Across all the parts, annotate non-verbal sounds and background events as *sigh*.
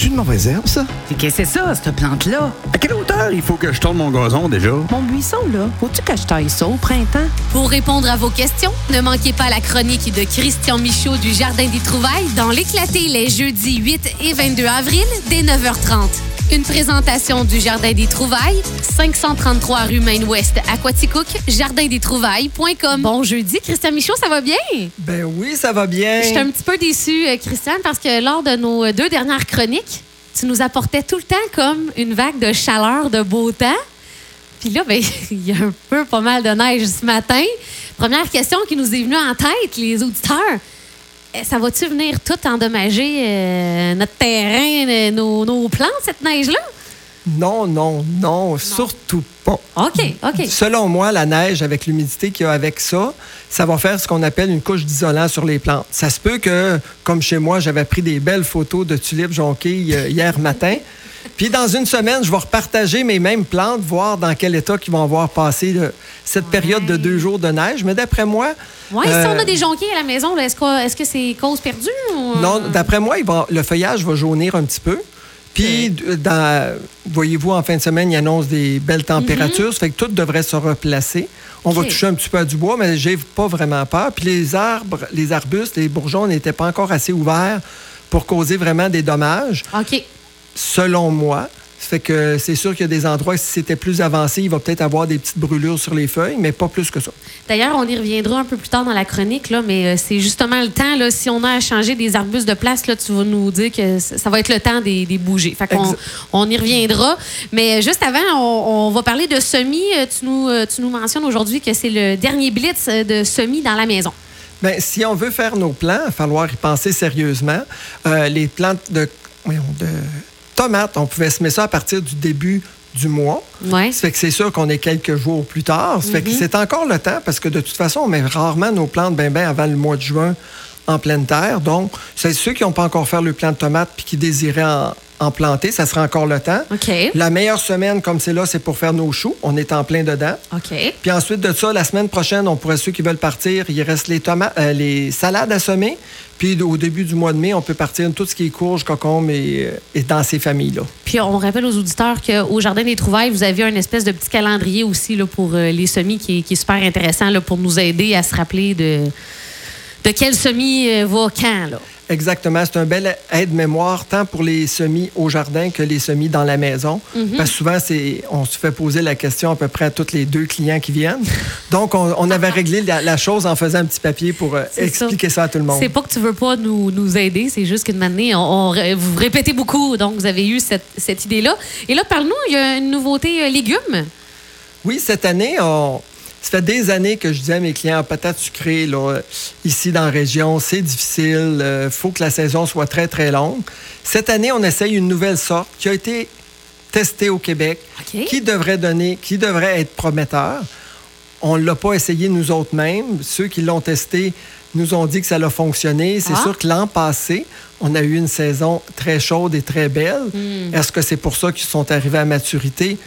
C'est une mauvaise herbe, ça? Qu'est-ce que c'est ça, cette plante-là? À quelle hauteur? Il faut que je tourne mon gazon déjà? Mon buisson, là, faut-tu que je taille ça au printemps? Pour répondre à vos questions, ne manquez pas la chronique de Christian Michaud du Jardin des Trouvailles dans l'éclaté les jeudis 8 et 22 avril dès 9h30. Une présentation du Jardin des Trouvailles, 533 rue Maine-Ouest à Quaticook, jardindestrouvailles.com. Bon jeudi, Christian Michaud, ça va bien? Ben oui, ça va bien. Je suis un petit peu déçue, euh, Christian, parce que lors de nos deux dernières chroniques, tu nous apportais tout le temps comme une vague de chaleur, de beau temps. Puis là, ben, *laughs* il y a un peu pas mal de neige ce matin. Première question qui nous est venue en tête, les auditeurs. Eh, Ça va-tu venir tout endommager euh, notre terrain, euh, nos, nos plantes, cette neige-là? Non, non, non, surtout pas. OK, OK. Selon moi, la neige, avec l'humidité qu'il y a avec ça, ça va faire ce qu'on appelle une couche d'isolant sur les plantes. Ça se peut que, comme chez moi, j'avais pris des belles photos de tulipes jonquilles euh, hier matin. Puis dans une semaine, je vais repartager mes mêmes plantes, voir dans quel état ils vont avoir passé euh, cette période de deux jours de neige. Mais d'après moi... Oui, si euh, on a des jonquilles à la maison, est-ce que c'est cause perdue? Ou... Non, d'après moi, il va- le feuillage va jaunir un petit peu. Puis, voyez-vous, en fin de semaine, il annonce des belles températures. Ça fait que tout devrait se replacer. On va toucher un petit peu à du bois, mais j'ai pas vraiment peur. Puis les arbres, les arbustes, les bourgeons n'étaient pas encore assez ouverts pour causer vraiment des dommages, OK. Selon moi. Fait que c'est sûr qu'il y a des endroits, si c'était plus avancé, il va peut-être avoir des petites brûlures sur les feuilles, mais pas plus que ça. D'ailleurs, on y reviendra un peu plus tard dans la chronique, là, mais euh, c'est justement le temps. Là, si on a à changer des arbustes de place, là, tu vas nous dire que ça va être le temps des, des bouger. Fait qu'on on y reviendra. Mais euh, juste avant, on, on va parler de semis. Euh, Tu nous, tu nous mentionnes aujourd'hui que c'est le dernier blitz de semis dans la maison. Bien, si on veut faire nos plans, il va falloir y penser sérieusement. Euh, les plantes de tomates, on pouvait semer ça à partir du début du mois. Ouais. Ça fait que c'est sûr qu'on est quelques jours plus tard. Ça fait que c'est encore le temps parce que de toute façon, on met rarement nos plantes bien ben avant le mois de juin en pleine terre. Donc, c'est ceux qui n'ont pas encore fait le plan de tomates puis qui désiraient en, en planter, ça sera encore le temps. La meilleure semaine, comme c'est là, c'est pour faire nos choux. On est en plein dedans. Puis ensuite de ça, la semaine prochaine, on pourrait, ceux qui veulent partir, il reste les tomates, euh, les salades à semer. Puis au début du mois de mai, on peut partir tout ce qui est courge, cocombe et, euh, et dans ces familles-là. Puis on rappelle aux auditeurs qu'au Jardin des Trouvailles, vous avez un espèce de petit calendrier aussi là, pour euh, les semis qui est, qui est super intéressant là, pour nous aider à se rappeler de, de quel semis euh, va quand. Là. Exactement, c'est un bel aide-mémoire tant pour les semis au jardin que les semis dans la maison. Parce que souvent, on se fait poser la question à peu près à tous les deux clients qui viennent. Donc, on, on avait réglé la, la chose en faisant un petit papier pour euh, expliquer ça. à tout le monde. C'est pas que tu veux pas nous, nous aider, c'est juste qu'une année, on, vous répétez beaucoup, donc vous avez eu cette, cette idée-là. Et là, parle-nous, il y a une nouveauté euh, légumes. Oui, cette année, on... ça fait des années que je disais à mes clients, patates sucrées, là, euh, ici dans la région, c'est difficile, il faut que la saison soit très, très longue. Cette année, on essaye une nouvelle sorte qui a été testée au Québec, qui devrait donner, qui devrait être prometteur. On ne l'a pas essayé nous autres mêmes. Ceux qui l'ont testé nous ont dit que ça a fonctionné. C'est Ah. sûr que l'an passé, on a eu une saison très chaude et très belle. Hmm. Est-ce que c'est pour ça qu'ils sont arrivés à maturité?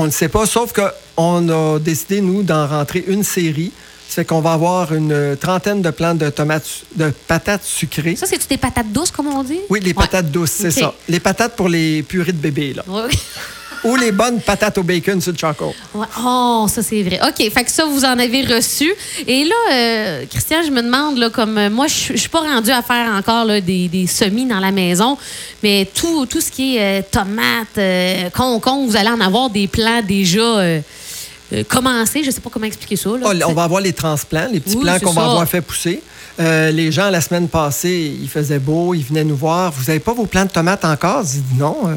On ne sait pas, sauf qu'on a décidé, nous, d'en rentrer une série. Ça fait qu'on va avoir une trentaine de plantes de tomates, de patates sucrées. Ça, c'est-tu des patates douces, comme on dit? Oui, les Ouais. patates douces, c'est ça. Les patates pour les purées de bébé, là. Ou les bonnes patates au bacon sur le choco. Ouais. Oh, ça c'est vrai. OK, fait que ça, vous en avez reçu. Et là, euh, Christian, je me demande, là, comme euh, moi, je suis pas rendue à faire encore là, des, des semis dans la maison, mais tout, tout ce qui est euh, tomates, euh, concombre, vous allez en avoir des plants déjà commencés. Je sais pas comment expliquer ça. là. Oh, on va avoir les transplants, les petits Oui, plants qu'on va avoir fait pousser. Euh, les gens, la semaine passée, il faisait beau, ils venaient nous voir. Vous n'avez pas vos plants de tomates encore? J'ai dit non. euh,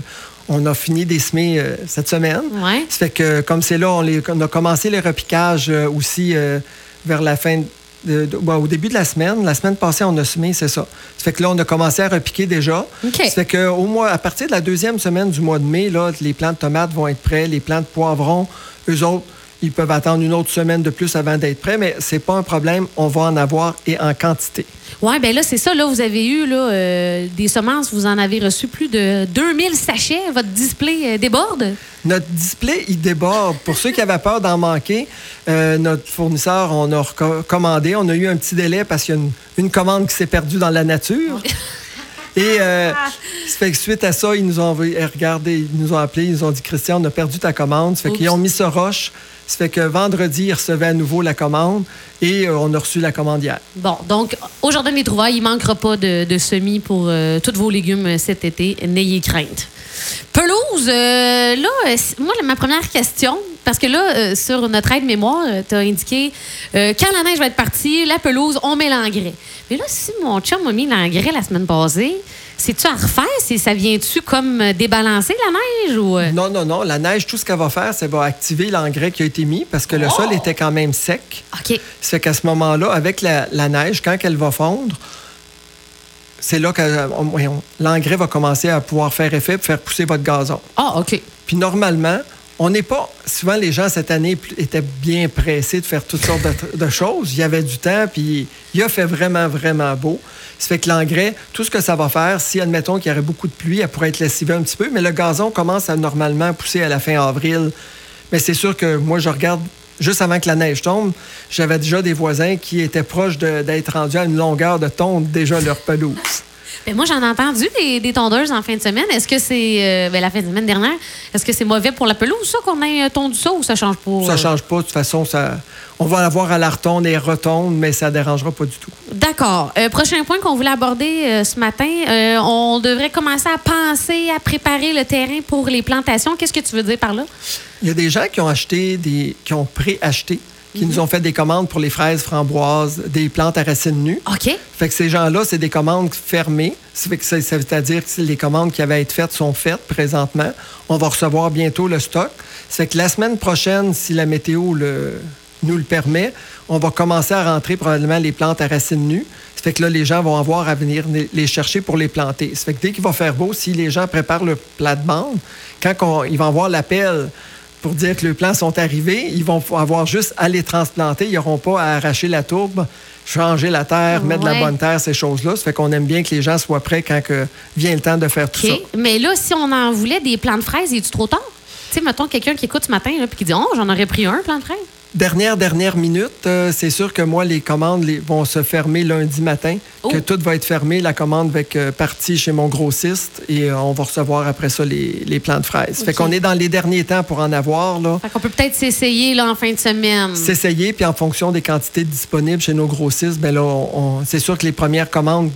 on a fini des semer euh, cette semaine. Ouais. Ça fait que, comme c'est là, on, les- on a commencé les repiquages euh, aussi euh, vers la fin, de- de- bon, au début de la semaine. La semaine passée, on a semé, c'est ça. Ça fait que là, on a commencé à repiquer déjà. OK. Ça fait que au mois, à partir de la deuxième semaine du mois de mai, là, les plants de tomates vont être prêts. Les plants de poivrons, eux autres, ils peuvent attendre une autre semaine de plus avant d'être prêts, mais c'est pas un problème. On va en avoir et en quantité. Ouais, ben là, c'est ça. Là, vous avez eu là, euh, des semences, vous en avez reçu plus de 2000 sachets. Votre display euh, déborde? Notre display, il déborde. Pour ceux qui avaient peur d'en manquer, euh, notre fournisseur, on a commandé. On a eu un petit délai parce qu'il y a une, une commande qui s'est perdue dans la nature. *laughs* Et euh, ça fait que suite à ça, ils nous ont eh, regardez, ils nous ont appelé, ils nous ont dit Christian, on a perdu ta commande. Ça fait qu'ils ont mis ce roche. Ça fait que vendredi, ils recevaient à nouveau la commande et euh, on a reçu la commande hier. Bon, donc, au Jardin des Trouvailles, il ne manquera pas de, de semis pour euh, tous vos légumes cet été. N'ayez crainte. Pelouse, euh, là, moi, ma première question, parce que là, euh, sur notre aide-mémoire, tu as indiqué euh, quand la neige va être partie, la pelouse, on met l'engrais. Mais là, si mon chum a mis l'engrais la semaine passée, c'est-tu à refaire? C'est- Ça vient-tu comme euh, débalancer la neige? ou euh? Non, non, non. La neige, tout ce qu'elle va faire, c'est va activer l'engrais qui a été mis parce que le Oh! sol était quand même sec. OK. Ça fait qu'à ce moment-là, avec la, la neige, quand elle va fondre, c'est là que euh, l'engrais va commencer à pouvoir faire effet pour faire pousser votre gazon. Ah, OK. Puis normalement, on n'est pas. Souvent, les gens cette année étaient bien pressés de faire toutes sortes de, choses. Il y avait du temps, puis il a fait vraiment, vraiment beau. Ça fait que l'engrais, tout ce que ça va faire, si admettons qu'il y aurait beaucoup de pluie, elle pourrait être lessivée un petit peu, mais le gazon commence à normalement pousser à la fin avril. Mais c'est sûr que moi, je regarde juste avant que la neige tombe, j'avais déjà des voisins qui étaient proches d'être rendus à une longueur de tondre déjà leur pelouse. Ben, moi, j'en ai entendu des, des tondeuses en fin de semaine. Est-ce que c'est euh, ben, la fin de semaine dernière? Est-ce que c'est mauvais pour la pelouse, ça, qu'on ait euh, tondu ça ou ça change pas? Ça euh? change pas. De toute façon, ça, on va l'avoir à la retonde et retonde, mais ça dérangera pas du tout. D'accord. Euh, prochain point qu'on voulait aborder ce matin, on devrait commencer à penser à préparer le terrain pour les plantations. Qu'est-ce que tu veux dire par là? Il y a des gens qui ont acheté, des, qui ont pré-acheté, qui nous ont fait des commandes pour les fraises, framboises, des plantes à racines nues. OK. Fait que ces gens-là, c'est des commandes fermées. Ça fait que ça, ça veut dire que les commandes qui avaient à être faites sont faites présentement. On va recevoir bientôt le stock. Ça fait que la semaine prochaine, si la météo le- nous le permet, on va commencer à rentrer probablement les plantes à racines nues. Ça fait que là, les gens vont avoir à venir les- chercher pour les planter. Ça fait que dès qu'il va faire beau, si les gens préparent leur plate-bande, quand on- ils vont avoir l'appel pour dire que les plants sont arrivés, ils vont avoir juste à les transplanter. Ils n'auront pas à arracher la tourbe, changer la terre, mettre de Ouais. la bonne terre, ces choses-là. Ça fait qu'on aime bien que les gens soient prêts quand que vient le temps de faire tout ça. Mais là, si on en voulait des plants de fraises, est-tu trop tard? Tu sais, mettons quelqu'un qui écoute ce matin et qui dit Oh, j'en aurais pris un, plant de fraises. Dernière, dernière minute, euh, c'est sûr que moi, les commandes les- vont se fermer lundi matin, que Oh. tout va être fermé. La commande va être euh, partie chez mon grossiste et euh, on va recevoir après ça les, les plants de fraises. Fait OK. qu'on est dans les derniers temps pour en avoir, là. Fait qu'on peut peut-être s'essayer là, en fin de semaine. s'essayer, puis en fonction des quantités disponibles chez nos grossistes, ben là, on- on- c'est sûr que les premières commandes,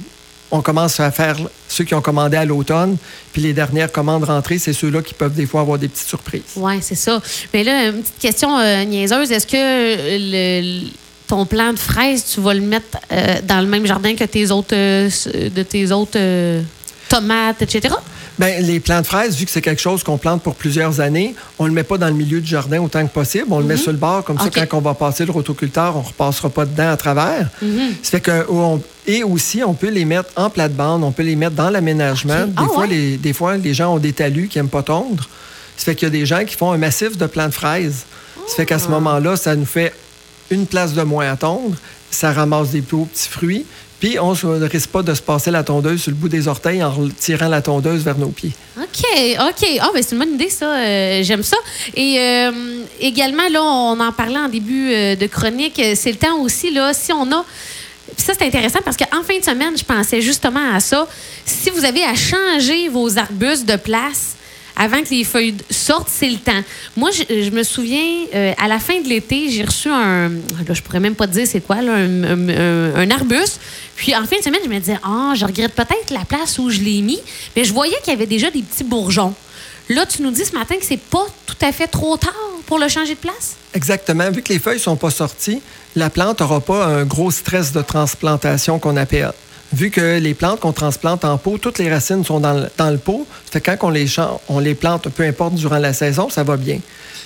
on commence à faire ceux qui ont commandé à l'automne, puis les dernières commandes rentrées, c'est ceux-là qui peuvent des fois avoir des petites surprises. Oui, c'est ça. Mais là, une petite question euh, niaiseuse. Est-ce que le- ton plant de fraises, tu vas le mettre euh, dans le même jardin que tes autres, euh, de tes autres tomates, etc.? Ben, les plants de fraises, vu que c'est quelque chose qu'on plante pour plusieurs années, on le met pas dans le milieu du jardin autant que possible. On le met sur le bord, comme ça, quand on va passer le rotoculteur, on repassera pas dedans à travers. Ça fait que, on- et aussi, on peut les mettre en plate-bande, on peut les mettre dans l'aménagement. Des, Ah fois, ouais? les, des fois, les gens ont des talus qui n'aiment pas tondre. Ça fait qu'il y a des gens qui font un massif de plants de fraises. Ça fait Ah. qu'à ce moment-là, ça nous fait une place de moins à tondre. Ça ramasse des plus petits fruits. Puis, on ne risque pas de se passer la tondeuse sur le bout des orteils en tirant la tondeuse vers nos pieds. OK, OK. Ah, ben c'est une bonne idée, ça. Euh, J'aime ça. Et euh, également, là, on en parlait en début euh, de chronique, c'est le temps aussi, là, si on a. Puis ça, c'est intéressant parce qu'en fin de semaine, je pensais justement à ça. Si vous avez à changer vos arbustes de place avant que les feuilles sortent, c'est le temps. Moi, je, me souviens, euh, à la fin de l'été, j'ai reçu un. Là, je pourrais même pas te dire c'est quoi, là, un arbuste. Puis en fin de semaine, je me disais, ah, je regrette peut-être la place où je l'ai mis. Mais je voyais qu'il y avait déjà des petits bourgeons. Là, tu nous dis ce matin que c'est pas tout à fait trop tard pour le changer de place? Exactement. Vu que les feuilles sont pas sorties, la plante n'aura pas un gros stress de transplantation qu'on appelle. Vu que les plantes qu'on transplante en pot, toutes les racines sont dans le, dans le pot, ça fait que quand on les, on les plante, peu importe durant la saison, ça va bien.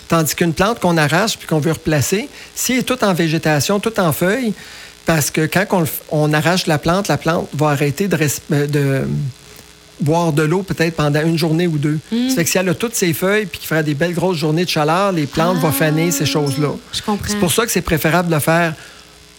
Tandis qu'une plante qu'on arrache puis qu'on veut replacer, si elle est toute en végétation, toute en feuilles, parce que quand on, arrache la plante, la plante va arrêter de, euh, de boire de l'eau peut-être pendant une journée ou deux. Ça fait que si elle a toutes ses feuilles puis qu'il fera des belles grosses journées de chaleur, les plantes vont faner ces choses-là. Je comprends. C'est pour ça que c'est préférable de le faire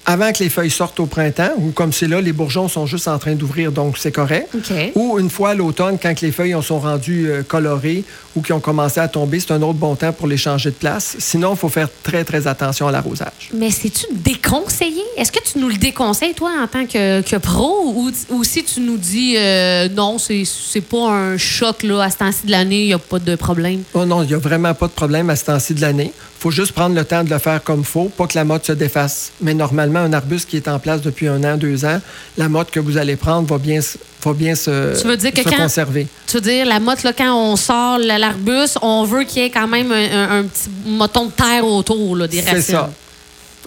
avant que les feuilles sortent au printemps, ou comme c'est là, les bourgeons sont juste en train d'ouvrir, donc c'est correct. Ou une fois à l'automne, quand les feuilles en sont rendues euh, colorées ou qui ont commencé à tomber, c'est un autre bon temps pour les changer de place. Sinon, il faut faire très, très attention à l'arrosage. Mais c'est-tu déconseillé? Est-ce que tu nous le déconseilles, toi, en tant que, que pro? Ou, ou si tu nous dis euh, non, c'est pas un choc là, à ce temps-ci de l'année, il n'y a pas de problème? Oh non, il n'y a vraiment pas de problème à ce temps-ci de l'année. Il faut juste prendre le temps de le faire comme il faut, pas que la motte se défasse. Mais normalement, un arbuste qui est en place depuis un an, deux ans, la motte que vous allez prendre va bien, va bien se, Tu veux dire que se quand- conserver. Tu veux dire, la motte, là, quand on sort la- l'arbuste, on veut qu'il y ait quand même un, un- un petit moton de terre autour là, des C'est racines. ça.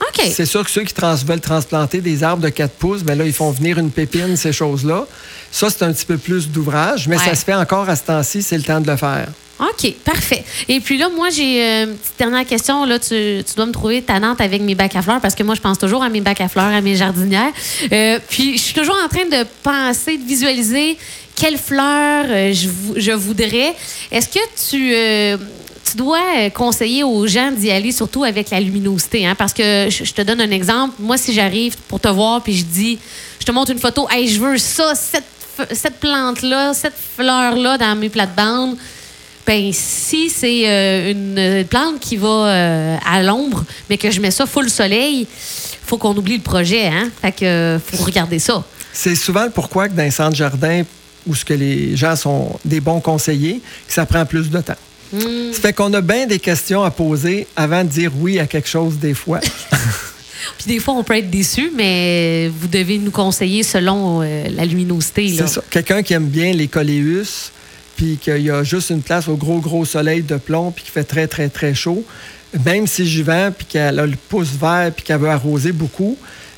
OK. C'est sûr que ceux qui trans- veulent transplanter des arbres de 4 pouces, ben là, ils font venir une pépine, ces choses-là. Ça, c'est un petit peu plus d'ouvrage, mais Ouais. ça se fait encore à ce temps-ci, c'est le temps de le faire. OK, parfait. Et puis là, moi, j'ai euh, une petite dernière question. Là, tu, dois me trouver tannante avec mes bacs à fleurs parce que moi, je pense toujours à mes bacs à fleurs, à mes jardinières. Euh, puis, je suis toujours en train de penser, de visualiser quelles fleurs euh, je, vou- je voudrais. Est-ce que tu. tu dois conseiller aux gens d'y aller surtout avec la luminosité. Hein, parce que je, te donne un exemple. Moi, si j'arrive pour te voir puis je dis, je te montre une photo, hey, je veux ça, cette, cette plante-là, cette fleur-là dans mes plates-bandes. Ben, si c'est euh, une plante qui va euh, à l'ombre, mais que je mets ça full soleil, faut qu'on oublie le projet, hein? Fait que euh, faut regarder ça. C'est souvent pourquoi que dans les centres jardins où ce que les gens sont des bons conseillers, que ça prend plus de temps. Hmm. Ça fait qu'on a bien des questions à poser avant de dire oui à quelque chose des fois. *laughs* *laughs* Puis des fois, on peut être déçu, mais vous devez nous conseiller selon euh, la luminosité. là. C'est ça. Quelqu'un qui aime bien les coléus, puis qu'il y a juste une place au gros, gros soleil de plomb, puis qui fait très, très, très chaud, même si j'y vais, puis qu'elle a le pouce vert, puis qu'elle veut arroser beaucoup,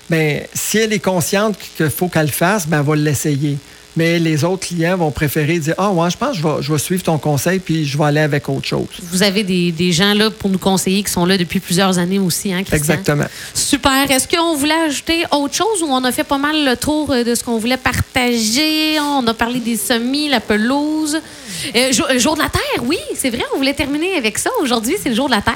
ben si elle est consciente qu'il faut qu'elle le fasse, ben elle va l'essayer. Mais les autres clients vont préférer dire Ah, ouais, je pense que je vais, je vais suivre ton conseil, puis je vais aller avec autre chose. Vous avez des, des gens là pour nous conseiller qui sont là depuis plusieurs années aussi, hein, Christian? Exactement. Super. Est-ce qu'on voulait ajouter autre chose ou on a fait pas mal le tour euh, de ce qu'on voulait partager? On a parlé des semis, la pelouse. Euh, jour, euh, jour de la Terre, oui, c'est vrai, on voulait terminer avec ça. Aujourd'hui, c'est le jour de la Terre.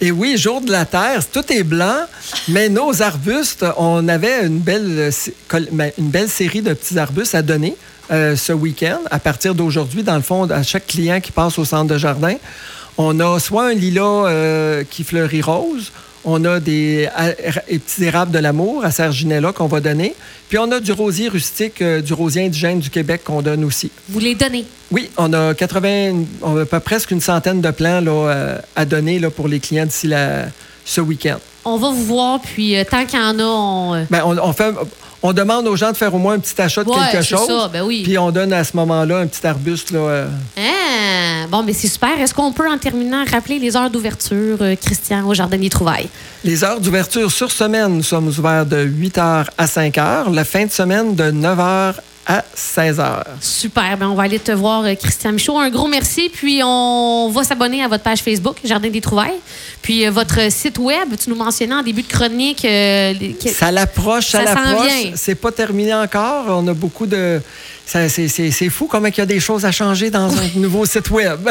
Et oui, jour de la Terre, tout est blanc, mais nos arbustes, on avait une belle, euh, ben, une belle série de petits arbustes à donner euh, ce week-end. À partir d'aujourd'hui, dans le fond, à chaque client qui passe au centre de jardin, on a soit un lilas euh, qui fleurit rose, on a des, petits érables de l'amour à Serginella qu'on va donner, puis on a du rosier rustique, euh, du rosier indigène du Québec qu'on donne aussi. Vous les donnez? Oui, on a 80, on a pas presque une centaine de plants là, à donner là, pour les clients d'ici ce week-end. On va vous voir, puis euh, tant qu'il y en a, on. euh, Ben, on, on fait, on demande aux gens de faire au moins un petit achat de Ouais, quelque c'est chose. ça, ben oui. Puis on donne à ce moment-là un petit arbuste. Là, euh, Ah, bon, mais c'est super. Est-ce qu'on peut, en terminant, rappeler les heures d'ouverture, euh, Christian, au Jardin des Trouvailles? Les heures d'ouverture sur semaine, nous sommes ouverts de 8 h à 5 h. La fin de semaine, de 9 h à 16 h. Super. Ben, on va aller te voir, euh, Christian Michaud. Un gros merci. Puis, on va s'abonner à votre page Facebook, Jardin des Trouvailles. Puis, euh, votre site Web, tu nous mentionnais en début de chronique. euh, que- Ça l'approche, ça, Ça l'approche. vient. C'est pas terminé encore. On a beaucoup de. ça- C'est c'est- c'est fou comment il y a des choses à changer dans un nouveau site Web.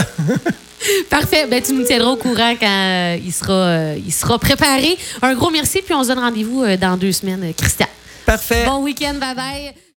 *laughs* Parfait. Ben, tu nous tiendras au courant quand euh, il, sera, euh, il sera préparé. Un gros merci. Puis, on se donne rendez-vous dans deux semaines, Christian. Parfait. Bon week-end. Bye bye.